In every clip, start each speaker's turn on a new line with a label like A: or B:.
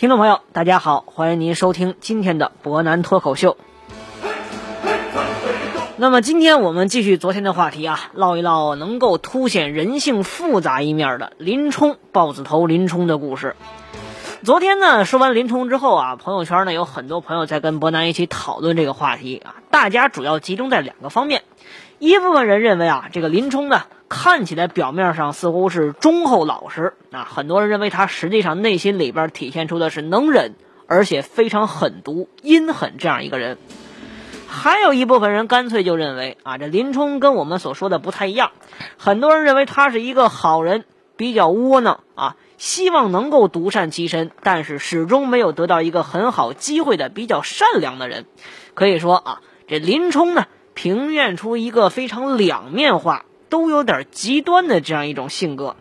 A: 听众朋友，大家好，欢迎您收听今天的博南脱口秀。那么今天我们继续昨天的话题啊，唠一唠能够凸显人性复杂一面的林冲豹子头林冲的故事。昨天呢，说完林冲之后啊，朋友圈呢有很多朋友在跟博南一起讨论这个话题啊，大家主要集中在两个方面，一部分人认为啊，这个林冲呢看起来表面上似乎是忠厚老实啊，很多人认为他实际上内心里边体现出的是能忍，而且非常狠毒阴狠这样一个人。还有一部分人干脆就认为啊，这林冲跟我们所说的不太一样。很多人认为他是一个好人，比较窝囊啊，希望能够独善其身，但是始终没有得到一个很好机会的比较善良的人。可以说啊，这林冲呢，平面出一个非常两面化，都有点极端的这样一种性格。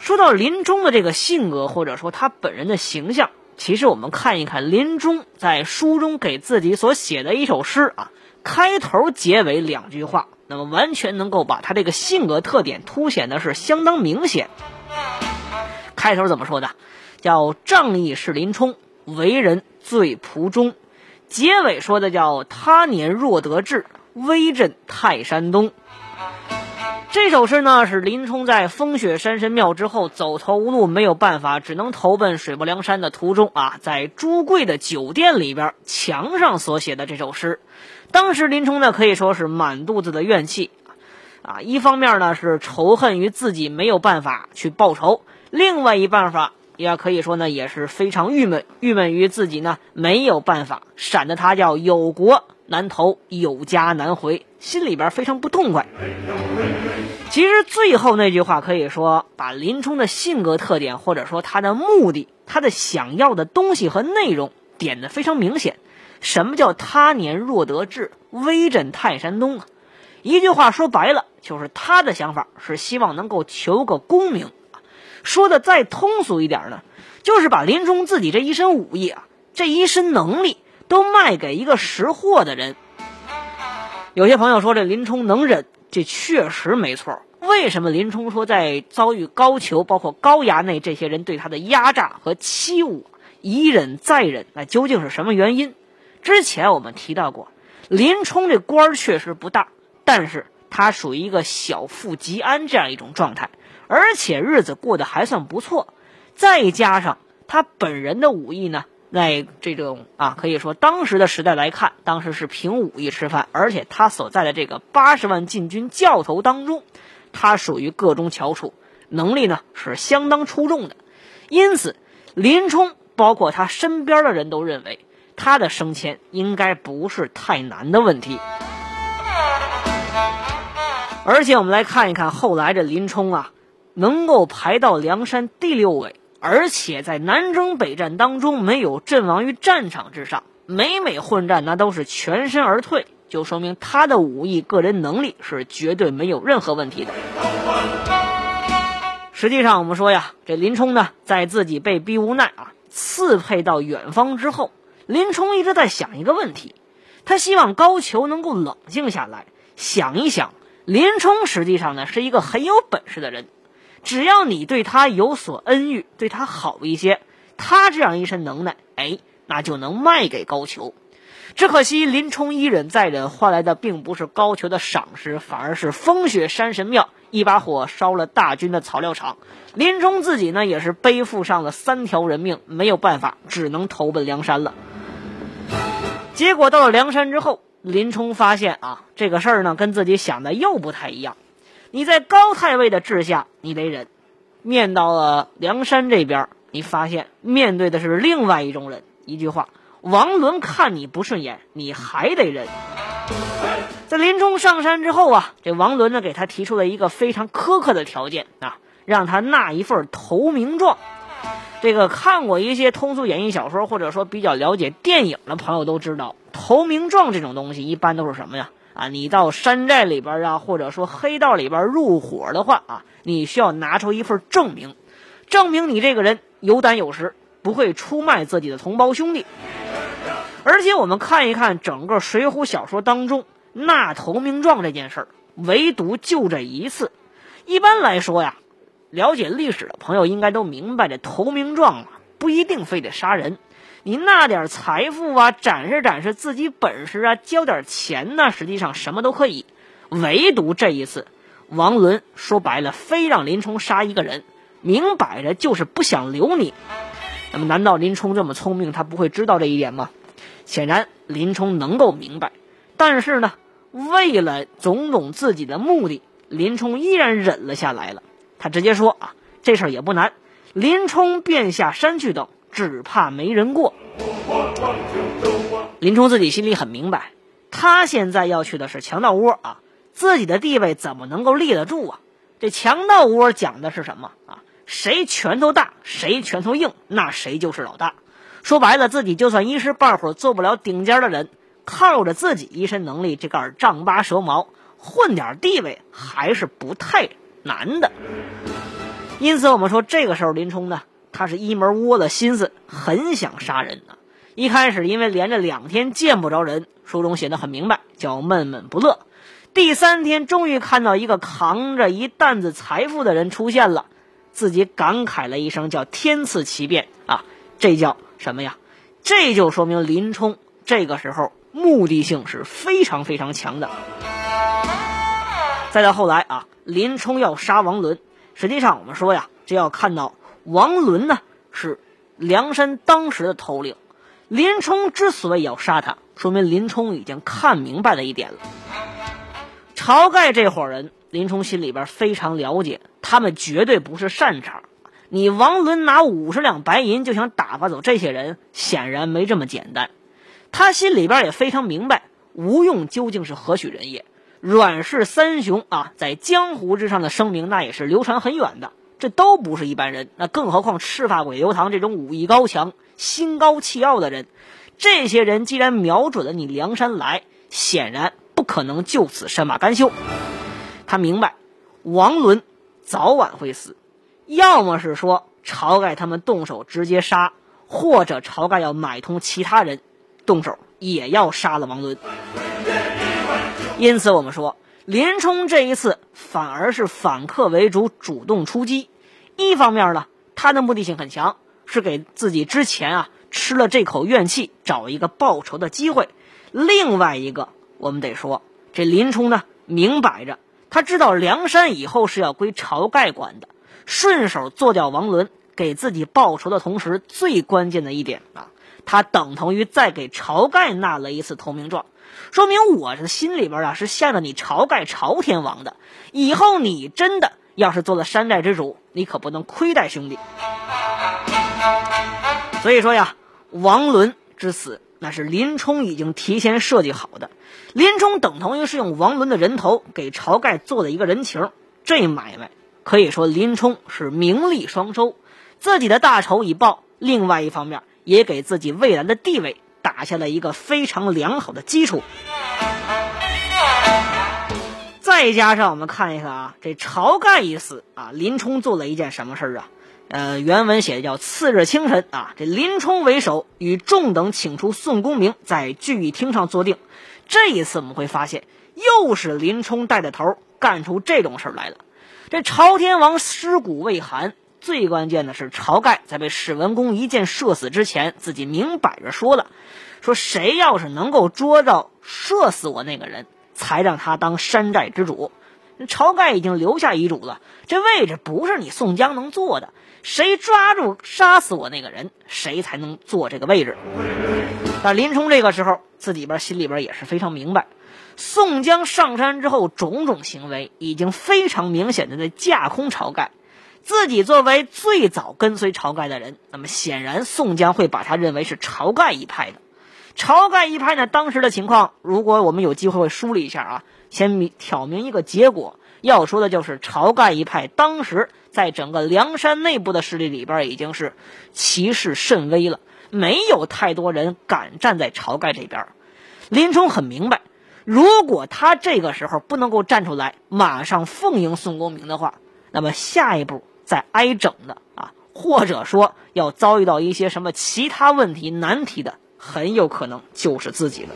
A: 说到林冲的这个性格，或者说他本人的形象。其实我们看一看林冲在书中给自己所写的一首诗啊，开头结尾两句话，那么完全能够把他这个性格特点凸显的是相当明显。开头怎么说的？叫仗义是林冲，为人最仆忠。结尾说的叫他年若得志，威震泰山东。这首诗呢，是林冲在风雪山神庙之后走投无路，没有办法，只能投奔水泊梁山的途中啊，在朱贵的酒店里边墙上所写的这首诗。当时林冲呢，可以说是满肚子的怨气啊，一方面呢是仇恨于自己没有办法去报仇，另外一办法也可以说呢也是非常郁闷，郁闷于自己呢没有办法，闪的他叫有国难投，有家难回，心里边非常不痛快。其实最后那句话可以说把林冲的性格特点，或者说他的目的、他的想要的东西和内容点的非常明显。什么叫他年若得志，威震泰山东啊？一句话说白了，就是他的想法是希望能够求个功名。说的再通俗一点呢，就是把林冲自己这一身武艺啊，这一身能力都卖给一个识货的人。有些朋友说这林冲能忍。这确实没错。为什么林冲说在遭遇高俅、包括高衙内这些人对他的压榨和欺侮，一忍再忍？那究竟是什么原因？之前我们提到过，林冲这官儿确实不大，但是他属于一个小富即安这样一种状态，而且日子过得还算不错。再加上他本人的武艺呢？在这种啊，可以说当时的时代来看，当时是凭武艺吃饭，而且他所在的这个八十万禁军教头当中，他属于个中翘楚，能力呢是相当出众的。因此，林冲包括他身边的人都认为，他的升迁应该不是太难的问题。而且，我们来看一看后来这林冲啊，能够排到梁山第六位。而且在南征北战当中没有阵亡于战场之上，每每混战那都是全身而退，就说明他的武艺、个人能力是绝对没有任何问题的。实际上，我们说呀，这林冲呢，在自己被逼无奈啊，刺配到远方之后，林冲一直在想一个问题，他希望高俅能够冷静下来，想一想，林冲实际上呢是一个很有本事的人。只要你对他有所恩遇，对他好一些，他这样一身能耐，哎，那就能卖给高俅。只可惜林冲一忍再忍，换来的并不是高俅的赏识，反而是风雪山神庙一把火烧了大军的草料场。林冲自己呢，也是背负上了三条人命，没有办法，只能投奔梁山了。结果到了梁山之后，林冲发现啊，这个事儿呢，跟自己想的又不太一样。你在高太尉的治下，你得忍；面到了梁山这边，你发现面对的是另外一种人。一句话，王伦看你不顺眼，你还得忍。在林冲上山之后啊，这王伦呢给他提出了一个非常苛刻的条件啊，让他纳一份投名状。这个看过一些通俗演义小说，或者说比较了解电影的朋友都知道，投名状这种东西一般都是什么呀？啊，你到山寨里边啊，或者说黑道里边入伙的话啊，你需要拿出一份证明，证明你这个人有胆有识，不会出卖自己的同胞兄弟。而且我们看一看整个《水浒》小说当中纳投名状这件事儿，唯独就这一次。一般来说呀。了解历史的朋友应该都明白，这投名状啊不一定非得杀人，您那点财富啊，展示展示自己本事啊，交点钱呢，实际上什么都可以。唯独这一次，王伦说白了，非让林冲杀一个人，明摆着就是不想留你。那么，难道林冲这么聪明，他不会知道这一点吗？显然，林冲能够明白，但是呢，为了种种自己的目的，林冲依然忍了下来了。他直接说啊，这事儿也不难，林冲便下山去等，只怕没人过。林冲自己心里很明白，他现在要去的是强盗窝啊，自己的地位怎么能够立得住啊？这强盗窝讲的是什么啊？谁拳头大，谁拳头硬，那谁就是老大。说白了，自己就算一时半会儿做不了顶尖的人，靠着自己一身能力，这杆丈八蛇矛，混点地位还是不太。难的，因此我们说这个时候林冲呢，他是一门窝的心思，很想杀人呢。一开始因为连着两天见不着人，书中写的很明白，叫闷闷不乐。第三天终于看到一个扛着一担子财富的人出现了，自己感慨了一声，叫天赐奇变啊！这叫什么呀？这就说明林冲这个时候目的性是非常非常强的。再到后来啊。林冲要杀王伦，实际上我们说呀，这要看到王伦呢是梁山当时的头领。林冲之所以要杀他，说明林冲已经看明白了一点了。晁盖这伙人，林冲心里边非常了解，他们绝对不是善茬。你王伦拿五十两白银就想打发走这些人，显然没这么简单。他心里边也非常明白，吴用究竟是何许人也。阮氏三雄啊，在江湖之上的声名，那也是流传很远的。这都不是一般人，那更何况赤发鬼刘唐这种武艺高强、心高气傲的人。这些人既然瞄准了你梁山来，显然不可能就此善罢甘休。他明白，王伦早晚会死，要么是说晁盖他们动手直接杀，或者晁盖要买通其他人，动手也要杀了王伦。因此，我们说林冲这一次反而是反客为主，主动出击。一方面呢，他的目的性很强，是给自己之前啊吃了这口怨气找一个报仇的机会；另外一个，我们得说这林冲呢，明摆着他知道梁山以后是要归晁盖管的，顺手做掉王伦，给自己报仇的同时，最关键的一点啊，他等同于再给晁盖纳了一次投名状。说明我这心里边啊是向着你晁盖朝天王的，以后你真的要是做了山寨之主，你可不能亏待兄弟。所以说呀，王伦之死那是林冲已经提前设计好的，林冲等同于是用王伦的人头给晁盖做了一个人情，这买卖可以说林冲是名利双收，自己的大仇已报，另外一方面也给自己未来的地位。打下了一个非常良好的基础，再加上我们看一看啊，这晁盖一死啊，林冲做了一件什么事儿啊？呃，原文写的叫次日清晨啊，这林冲为首，与众等请出宋公明，在聚义厅上坐定。这一次我们会发现，又是林冲带的头干出这种事儿来了。这朝天王尸骨未寒。最关键的是，晁盖在被史文恭一箭射死之前，自己明摆着说了：“说谁要是能够捉到射死我那个人，才让他当山寨之主。”晁盖已经留下遗嘱了，这位置不是你宋江能坐的。谁抓住杀死我那个人，谁才能坐这个位置。但林冲这个时候自己边心里边也是非常明白，宋江上山之后种种行为，已经非常明显的在架空晁盖。自己作为最早跟随晁盖的人，那么显然宋江会把他认为是晁盖一派的。晁盖一派呢，当时的情况，如果我们有机会会梳理一下啊，先挑明一个结果，要说的就是晁盖一派当时在整个梁山内部的势力里边已经是气势甚微了，没有太多人敢站在晁盖这边。林冲很明白，如果他这个时候不能够站出来，马上奉迎宋公明的话，那么下一步再挨整的啊，或者说要遭遇到一些什么其他问题难题的，很有可能就是自己的。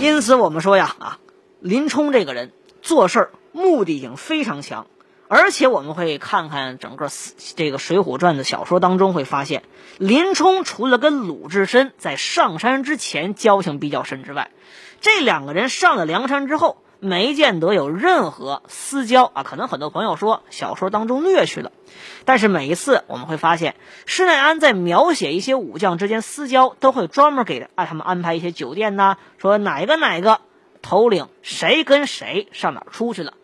A: 因此，我们说呀，啊，林冲这个人做事儿目的性非常强，而且我们会看看整个这个《水浒传》的小说当中，会发现林冲除了跟鲁智深在上山之前交情比较深之外，这两个人上了梁山之后，没见得有任何私交啊。可能很多朋友说小说当中略去了，但是每一次我们会发现，施耐庵在描写一些武将之间私交，都会专门给啊他们安排一些酒店呐，说哪个哪个头领谁跟谁上哪出去了。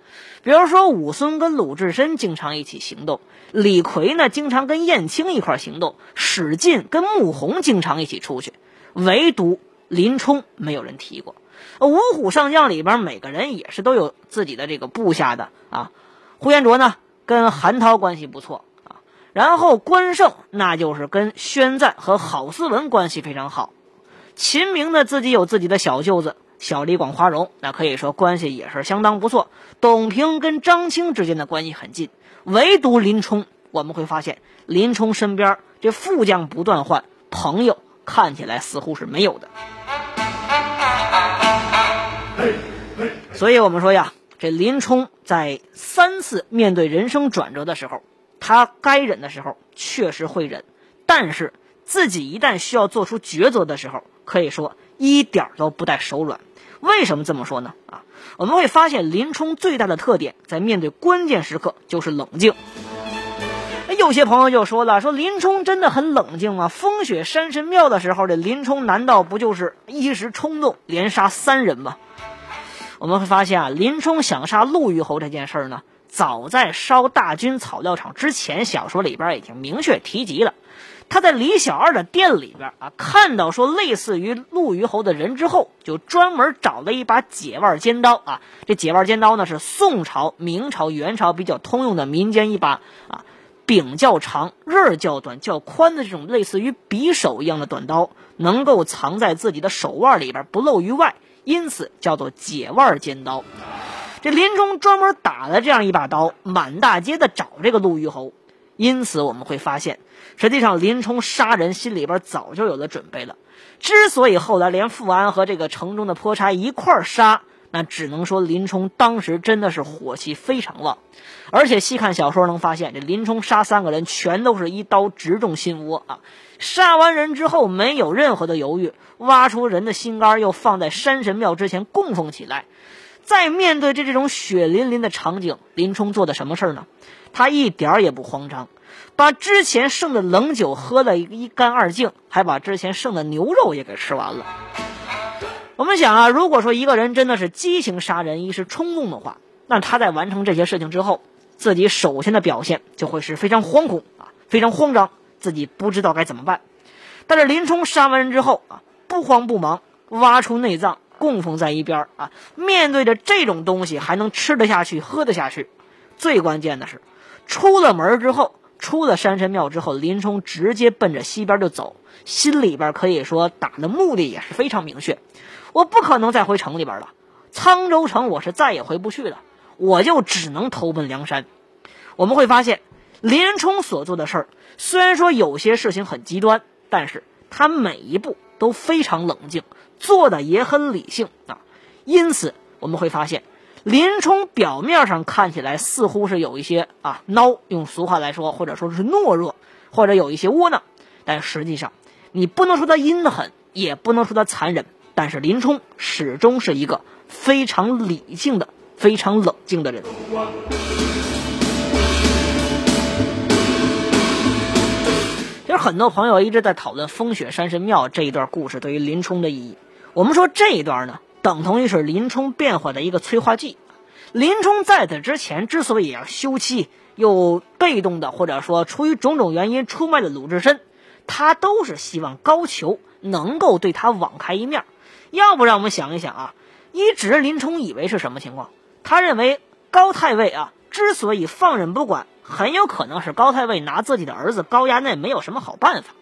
A: 比如说武松跟鲁智深经常一起行动，李逵呢经常跟燕青一块行动，史进跟穆弘经常一起出去，唯独林冲没有人提过。五虎上将里边每个人也是都有自己的这个部下的啊。呼延灼呢跟韩涛关系不错啊，然后关胜那就是跟宣赞和郝思文关系非常好。秦明呢自己有自己的小舅子。小李广花荣，那可以说关系也是相当不错。董平跟张青之间的关系很近，唯独林冲，我们会发现林冲身边这副将不断换，朋友看起来似乎是没有的。所以我们说呀，这林冲在三次面对人生转折的时候，他该忍的时候确实会忍，但是自己一旦需要做出抉择的时候，可以说一点都不带手软。为什么这么说呢？啊，我们会发现林冲最大的特点在面对关键时刻就是冷静。有些朋友就说了，说林冲真的很冷静吗？风雪山神庙的时候，这林冲难道不就是一时冲动连杀三人吗？我们会发现啊，林冲想杀陆虞侯这件事儿呢，早在烧大军草料场之前，小说里边已经明确提及了。他在李小二的店里边啊，看到说类似于陆虞侯的人之后，就专门找了一把解腕尖刀啊。这解腕尖刀呢，是宋朝、明朝、元朝比较通用的民间一把啊，柄较长、刃较短、较宽的这种类似于匕首一样的短刀，能够藏在自己的手腕里边不露于外，因此叫做解腕尖刀。这林冲专门打了这样一把刀，满大街的找这个陆虞侯。因此我们会发现，实际上林冲杀人心里边早就有了准备了。之所以后来连富安和这个城中的泼差一块儿杀，那只能说林冲当时真的是火气非常旺。而且细看小说能发现，这林冲杀三个人全都是一刀直中心窝啊！杀完人之后没有任何的犹豫，挖出人的心肝又放在山神庙之前供奉起来。在面对这这种血淋淋的场景，林冲做的什么事儿呢？他一点儿也不慌张，把之前剩的冷酒喝了一干二净，还把之前剩的牛肉也给吃完了。我们想啊，如果说一个人真的是激情杀人、一时冲动的话，那他在完成这些事情之后，自己首先的表现就会是非常惶恐啊，非常慌张，自己不知道该怎么办。但是林冲杀完人之后啊，不慌不忙，挖出内脏供奉在一边啊，面对着这种东西还能吃得下去、喝得下去，最关键的是。出了门之后，出了山神庙之后，林冲直接奔着西边就走，心里边可以说打的目的也是非常明确。我不可能再回城里边了，沧州城我是再也回不去了，我就只能投奔梁山。我们会发现，林冲所做的事儿，虽然说有些事情很极端，但是他每一步都非常冷静，做的也很理性啊。因此，我们会发现。林冲表面上看起来似乎是有一些啊孬，用俗话来说，或者说是懦弱，或者有一些窝囊，但实际上，你不能说他阴狠，也不能说他残忍，但是林冲始终是一个非常理性的、非常冷静的人。其实很多朋友一直在讨论风雪山神庙这一段故事对于林冲的意义，我们说这一段呢。等同于是林冲变化的一个催化剂。林冲在此之前之所以要休妻，又被动的或者说出于种种原因出卖了鲁智深，他都是希望高俅能够对他网开一面。要不让我们想一想啊，一直林冲以为是什么情况？他认为高太尉啊之所以放任不管，很有可能是高太尉拿自己的儿子高衙内没有什么好办法。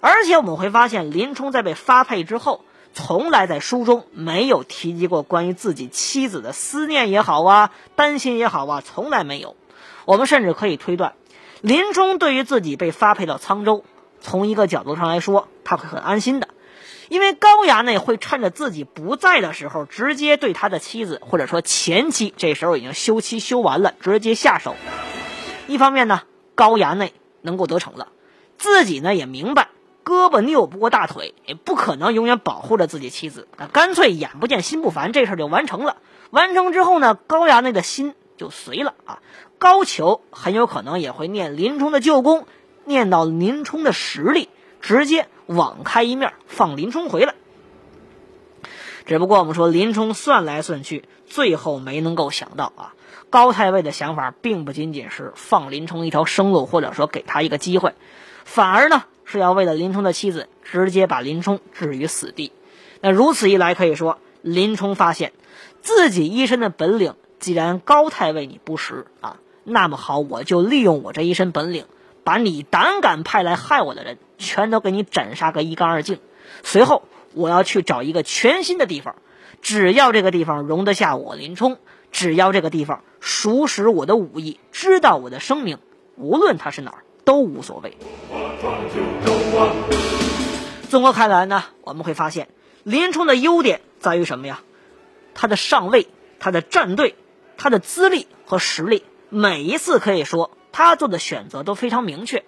A: 而且我们会发现，林冲在被发配之后，从来在书中没有提及过关于自己妻子的思念也好啊，担心也好啊，从来没有。我们甚至可以推断，林冲对于自己被发配到沧州，从一个角度上来说，他会很安心的。因为高衙内会趁着自己不在的时候，直接对他的妻子或者说前妻，这时候已经休妻休完了，直接下手。一方面呢，高衙内能够得逞了，自己呢也明白胳膊拗不过大腿，也不可能永远保护着自己妻子，那干脆眼不见心不烦，这事就完成了。完成之后呢，高衙内的心就随了啊。高俅很有可能也会念林冲的旧功，念到林冲的实力，直接。网开一面，放林冲回来。只不过我们说，林冲算来算去，最后没能够想到啊，高太尉的想法并不仅仅是放林冲一条生路，或者说给他一个机会，反而呢是要为了林冲的妻子，直接把林冲置于死地。那如此一来，可以说林冲发现自己一身的本领，既然高太尉你不识啊，那么好，我就利用我这一身本领。把你胆敢派来害我的人，全都给你斩杀个一干二净。随后，我要去找一个全新的地方，只要这个地方容得下我林冲，只要这个地方熟识我的武艺，知道我的声名，无论他是哪儿都无所谓。综合看来呢，我们会发现林冲的优点在于什么呀？他的上位，他的战队，他的资历和实力，每一次可以说。他做的选择都非常明确，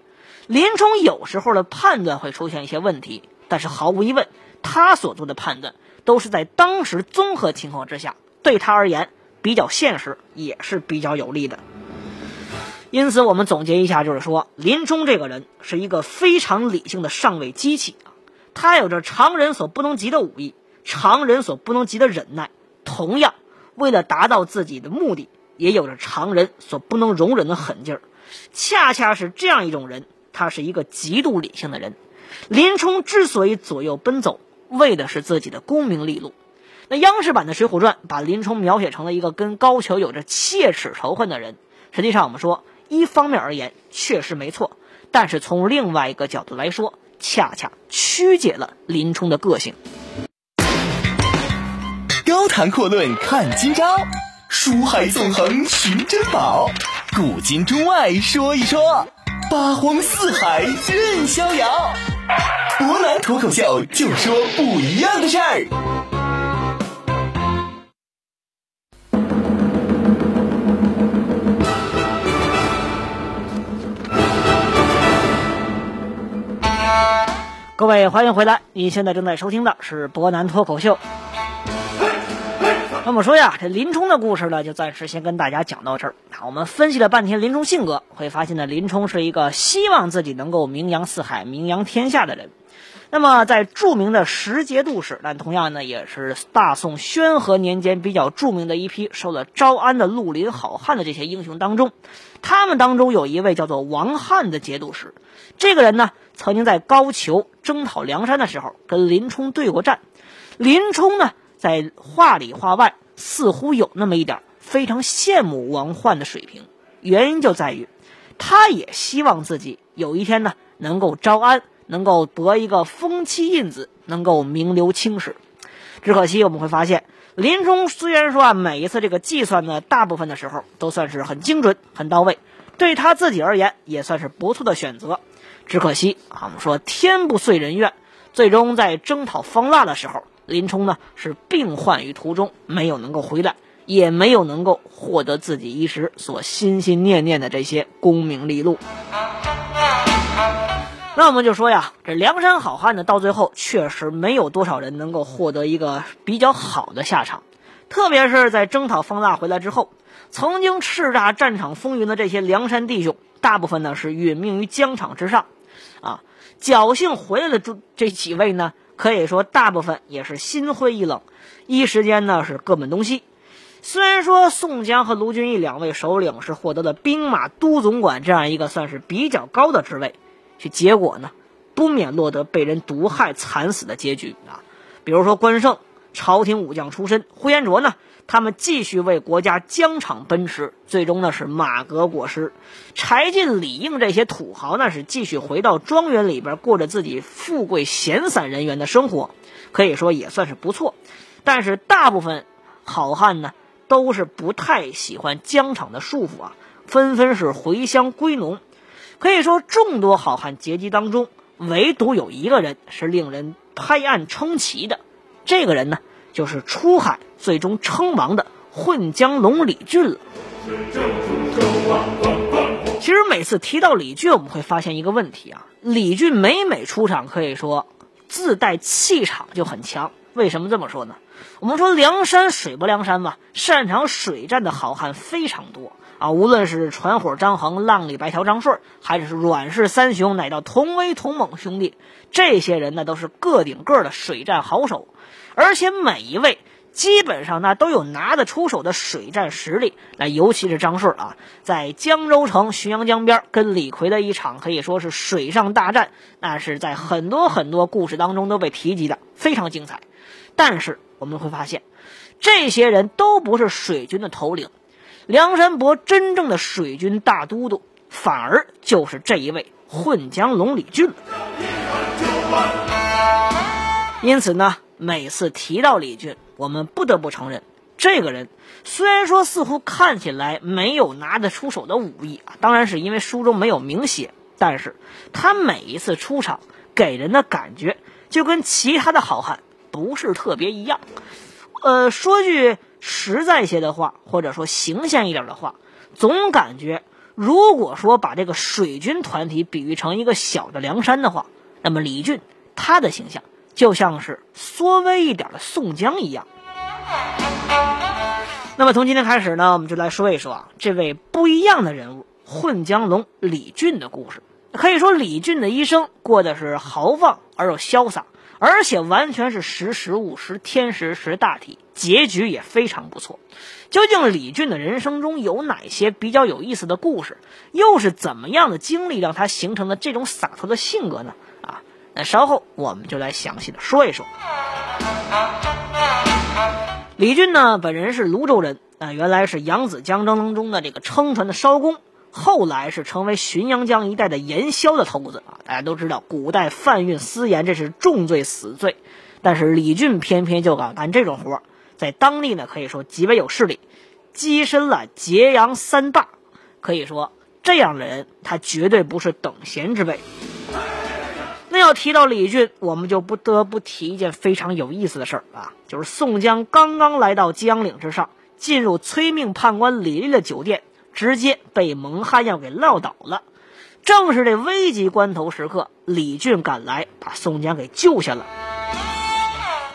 A: 林冲有时候的判断会出现一些问题，但是毫无疑问，他所做的判断都是在当时综合情况之下，对他而言比较现实，也是比较有利的。因此，我们总结一下，就是说，林冲这个人是一个非常理性的上位机器啊，他有着常人所不能及的武艺，常人所不能及的忍耐，同样，为了达到自己的目的，也有着常人所不能容忍的狠劲儿。恰恰是这样一种人，他是一个极度理性的人。林冲之所以左右奔走，为的是自己的功名利禄。那央视版的《水浒传》把林冲描写成了一个跟高俅有着切齿仇恨的人。实际上，我们说一方面而言确实没错，但是从另外一个角度来说，恰恰曲解了林冲的个性。
B: 高谈阔论看今朝，书海纵横寻珍宝。古今中外说一说，八荒四海任逍遥。博南脱口秀就说不一样的事儿。
A: 各位，欢迎回来！你现在正在收听的是博南脱口秀。那么说呀，这林冲的故事呢，就暂时先跟大家讲到这儿。我们分析了半天林冲性格，会发现呢，林冲是一个希望自己能够名扬四海、名扬天下的人。那么在著名的十节度使，但同样呢，也是大宋宣和年间比较著名的一批受了招安的绿林好汉的这些英雄当中，他们当中有一位叫做王翰的节度使。这个人呢，曾经在高俅征讨梁山的时候跟林冲对过战。林冲呢？在话里话外，似乎有那么一点非常羡慕王焕的水平。原因就在于，他也希望自己有一天呢，能够招安，能够得一个封妻印子，能够名留青史。只可惜我们会发现，林冲虽然说啊，每一次这个计算呢，大部分的时候都算是很精准、很到位，对他自己而言也算是不错的选择。只可惜啊，我们说天不遂人愿，最终在征讨方腊的时候。林冲呢是病患于途中，没有能够回来，也没有能够获得自己一时所心心念念的这些功名利禄。那我们就说呀，这梁山好汉呢，到最后确实没有多少人能够获得一个比较好的下场。特别是在征讨方腊回来之后，曾经叱咤战场风云的这些梁山弟兄，大部分呢是殒命于疆场之上。啊，侥幸回来的这这几位呢？可以说，大部分也是心灰意冷，一时间呢是各奔东西。虽然说宋江和卢俊义两位首领是获得了兵马都总管这样一个算是比较高的职位，却结果呢不免落得被人毒害惨死的结局啊。比如说关胜，朝廷武将出身。呼延灼呢，他们继续为国家疆场奔驰，最终呢是马革裹尸。柴进、李应这些土豪呢，是继续回到庄园里边过着自己富贵闲散人员的生活，可以说也算是不错。但是大部分好汉呢，都是不太喜欢疆场的束缚啊，纷纷是回乡归农。可以说，众多好汉阶级当中，唯独有一个人是令人拍案称奇的。这个人呢，就是出海最终称王的混江龙李俊了。其实每次提到李俊，我们会发现一个问题啊，李俊每每出场，可以说自带气场就很强。为什么这么说呢？我们说梁山水泊梁山嘛，擅长水战的好汉非常多。啊，无论是传火张衡、浪里白条张顺，还是阮氏三雄，乃到同威同猛兄弟，这些人呢都是个顶个的水战好手，而且每一位基本上那都有拿得出手的水战实力。那尤其是张顺啊，在江州城浔阳江边跟李逵的一场可以说是水上大战，那是在很多很多故事当中都被提及的，非常精彩。但是我们会发现，这些人都不是水军的头领。梁山伯真正的水军大都督，反而就是这一位混江龙李俊。因此呢，每次提到李俊，我们不得不承认，这个人虽然说似乎看起来没有拿得出手的武艺啊，当然是因为书中没有明写，但是他每一次出场给人的感觉就跟其他的好汉不是特别一样。呃，说句。实在些的话，或者说形象一点的话，总感觉，如果说把这个水军团体比喻成一个小的梁山的话，那么李俊他的形象就像是缩微一点的宋江一样。那么从今天开始呢，我们就来说一说啊，这位不一样的人物——混江龙李俊的故事。可以说，李俊的一生过的是豪放而又潇洒。而且完全是识时务实，天时识大体，结局也非常不错。究竟李俊的人生中有哪些比较有意思的故事？又是怎么样的经历让他形成了这种洒脱的性格呢？那稍后我们就来详细的说一说。李俊呢，本人是泸州人，啊，原来是扬子江当中的这个撑船的艄公。后来是成为浔阳江一带的盐枭的头子啊！大家都知道，古代贩运私盐这是重罪死罪，但是李俊偏偏就敢干这种活，在当地呢可以说极为有势力，跻身了揭阳三霸。可以说，这样的人他绝对不是等闲之辈。那要提到李俊，我们就不得不提一件非常有意思的事儿啊，就是宋江刚刚来到江岭之上，进入催命判官李立的酒店。直接被蒙汗药给撂倒了。正是这危急关头时刻，李俊赶来把宋江给救下了。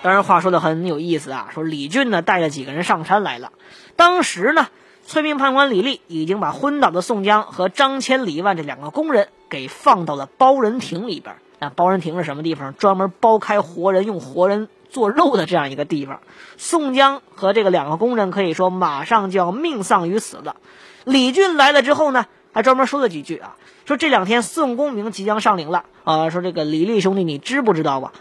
A: 当然，话说的很有意思啊，说李俊呢带着几个人上山来了。当时呢，催命判官李立已经把昏倒的宋江和张千、李万这两个工人给放到了包人亭里边。那包人亭是什么地方？专门剥开活人、用活人做肉的这样一个地方。宋江和这个两个工人可以说马上就要命丧于此了。李俊来了之后呢，还专门说了几句啊，说这两天宋公明即将上陵了啊，说这个李立兄弟你知不知道吧？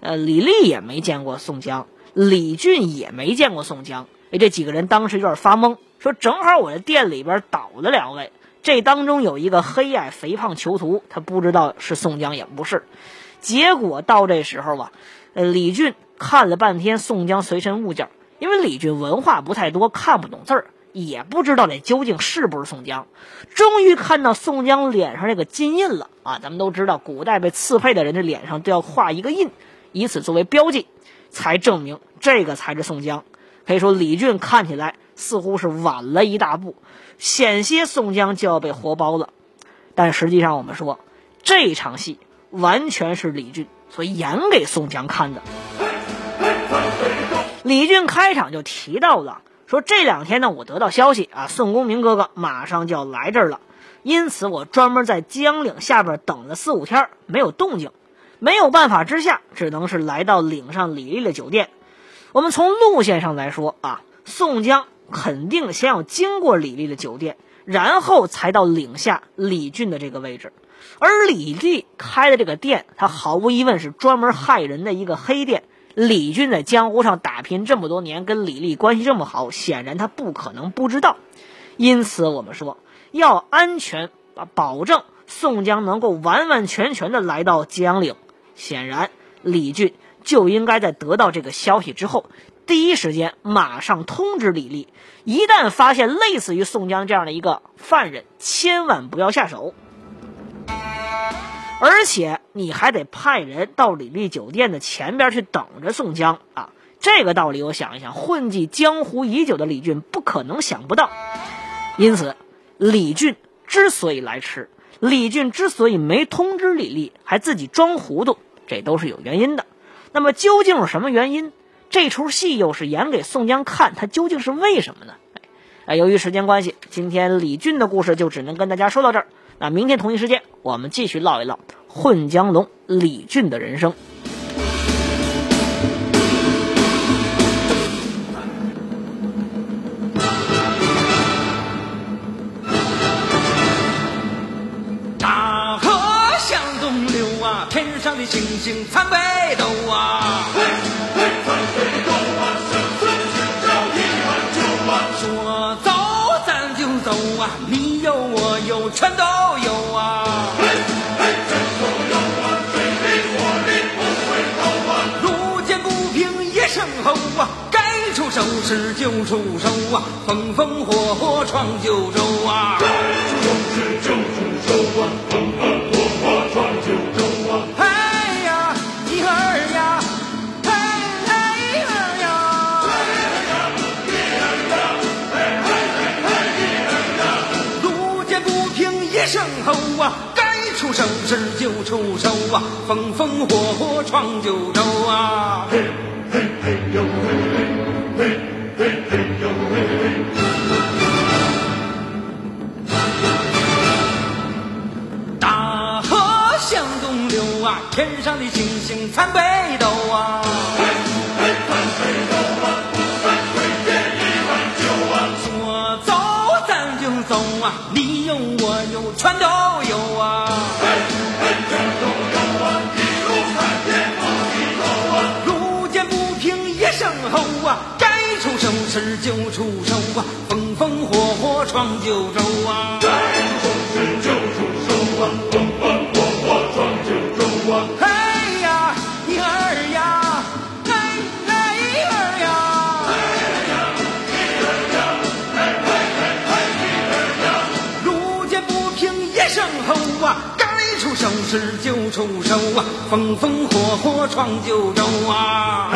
A: 呃，李立也没见过宋江，李俊也没见过宋江，哎，这几个人当时有点发懵，说正好我这店里边倒了两位，这当中有一个黑矮肥胖囚徒，他不知道是宋江也不是，结果到这时候啊，呃，李俊看了半天宋江随身物件，因为李俊文化不太多，看不懂字儿。也不知道这究竟是不是宋江，终于看到宋江脸上这个金印了啊！咱们都知道，古代被刺配的人的脸上都要画一个印，以此作为标记，才证明这个才是宋江。可以说，李俊看起来似乎是晚了一大步，险些宋江就要被活包了。但实际上，我们说这场戏完全是李俊所演给宋江看的。李俊开场就提到了。说这两天呢，我得到消息啊，宋公明哥哥马上就要来这儿了，因此我专门在江岭下边等了四五天，没有动静，没有办法之下，只能是来到岭上李丽的酒店。我们从路线上来说啊，宋江肯定先要经过李丽的酒店，然后才到岭下李俊的这个位置。而李丽开的这个店，他毫无疑问是专门害人的一个黑店，李俊在江湖上打拼这么多年，跟李丽关系这么好，显然他不可能不知道。因此，我们说要安全啊，保证宋江能够完完全全的来到江岭。显然，李俊就应该在得到这个消息之后，第一时间马上通知李丽，一旦发现类似于宋江这样的一个犯人，千万不要下手。而且你还得派人到李丽酒店的前边去等着宋江啊！这个道理我想一想，混迹江湖已久的李俊不可能想不到。因此，李俊之所以来迟，李俊之所以没通知李丽，还自己装糊涂，这都是有原因的。那么究竟是什么原因？这出戏又是演给宋江看，他究竟是为什么呢？哎，由于时间关系，今天李俊的故事就只能跟大家说到这儿。那明天同一时间，我们继续唠一唠混江龙李俊的人生。
C: 大河向东流啊，天上的星星参北斗啊。你有我有全都有啊。嘿，嘿，全都有啊！水的火的不会少啊路见不平一声吼啊，该出手时就出手啊，风风火火闯九州啊。出手时就出手啊，风风火火闯九州啊。大河向东流啊，天上的星星参北斗啊。说走咱就走啊，你有我有全都有该出手时就出手啊，风风火火闯九州啊。嘿呀，一儿呀，嘿嘿儿呀，路见不平一声吼啊，该出手时就出手啊，风风火火闯九州啊。